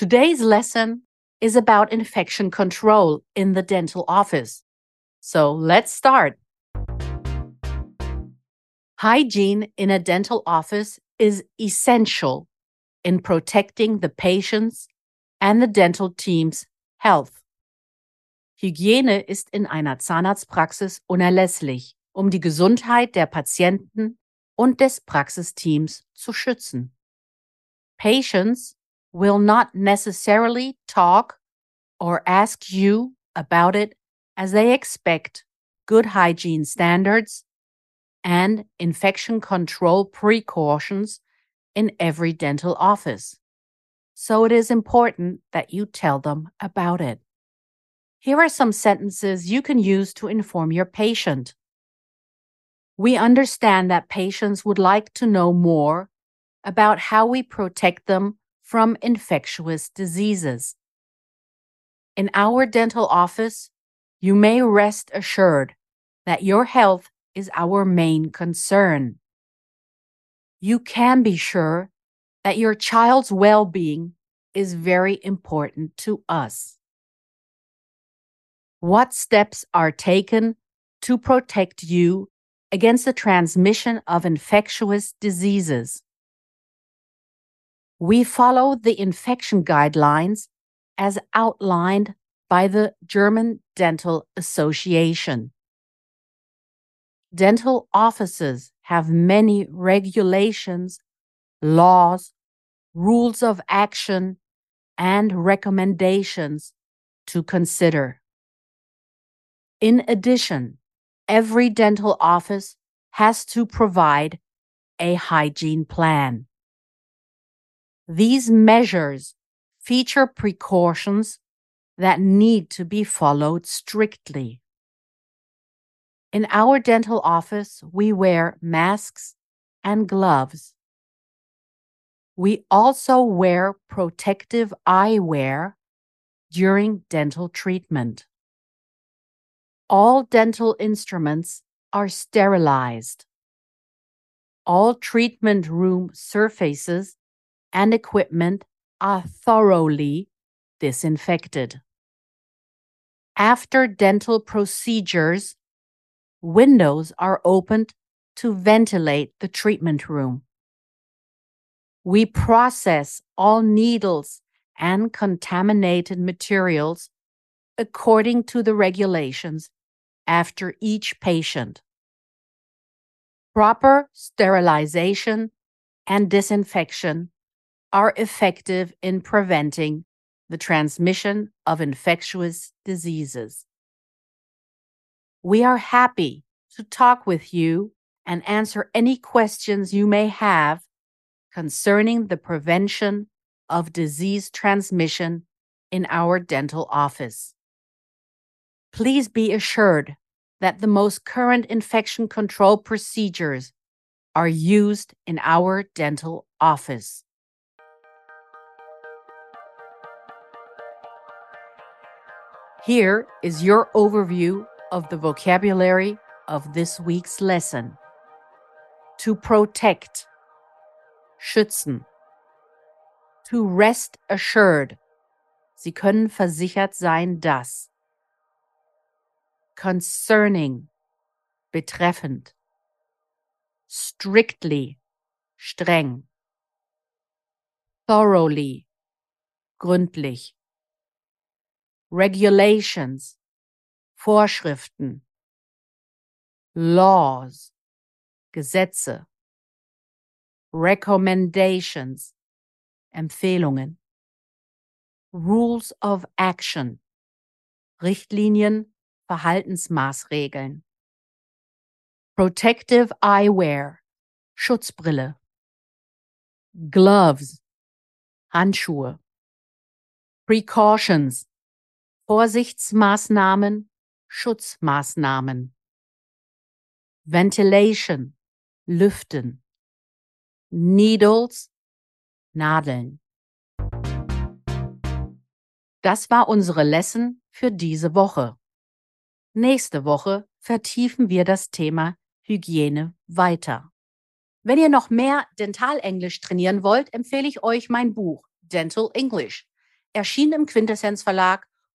Today's lesson is about infection control in the dental office. So let's start. Hygiene in a dental office is essential in protecting the patient's and the dental team's health. Hygiene ist in einer Zahnarztpraxis unerlässlich, um die Gesundheit der Patienten und des Praxisteams zu schützen. Patients will not necessarily talk or ask you about it as they expect good hygiene standards and infection control precautions in every dental office. So it is important that you tell them about it. Here are some sentences you can use to inform your patient. We understand that patients would like to know more about how we protect them from infectious diseases. In our dental office, you may rest assured that your health is our main concern. You can be sure that your child's well being is very important to us. What steps are taken to protect you against the transmission of infectious diseases? We follow the infection guidelines as outlined by the German Dental Association. Dental offices have many regulations, laws, rules of action, and recommendations to consider. In addition, every dental office has to provide a hygiene plan. These measures feature precautions that need to be followed strictly. In our dental office, we wear masks and gloves. We also wear protective eyewear during dental treatment. All dental instruments are sterilized. All treatment room surfaces and equipment are thoroughly disinfected. After dental procedures, windows are opened to ventilate the treatment room. We process all needles and contaminated materials according to the regulations after each patient. Proper sterilization and disinfection are effective in preventing the transmission of infectious diseases. We are happy to talk with you and answer any questions you may have concerning the prevention of disease transmission in our dental office. Please be assured that the most current infection control procedures are used in our dental office. Here is your overview of the vocabulary of this week's lesson. To protect, schützen. To rest assured, Sie können versichert sein, dass. Concerning, betreffend. Strictly, streng. Thoroughly, gründlich. Regulations, Vorschriften, laws, Gesetze, recommendations, Empfehlungen, rules of action, Richtlinien, Verhaltensmaßregeln, protective eyewear, Schutzbrille, gloves, Handschuhe, Precautions, Vorsichtsmaßnahmen, Schutzmaßnahmen. Ventilation, Lüften. Needles, Nadeln. Das war unsere Lesson für diese Woche. Nächste Woche vertiefen wir das Thema Hygiene weiter. Wenn ihr noch mehr Dentalenglisch trainieren wollt, empfehle ich euch mein Buch Dental English, erschienen im Quintessenz Verlag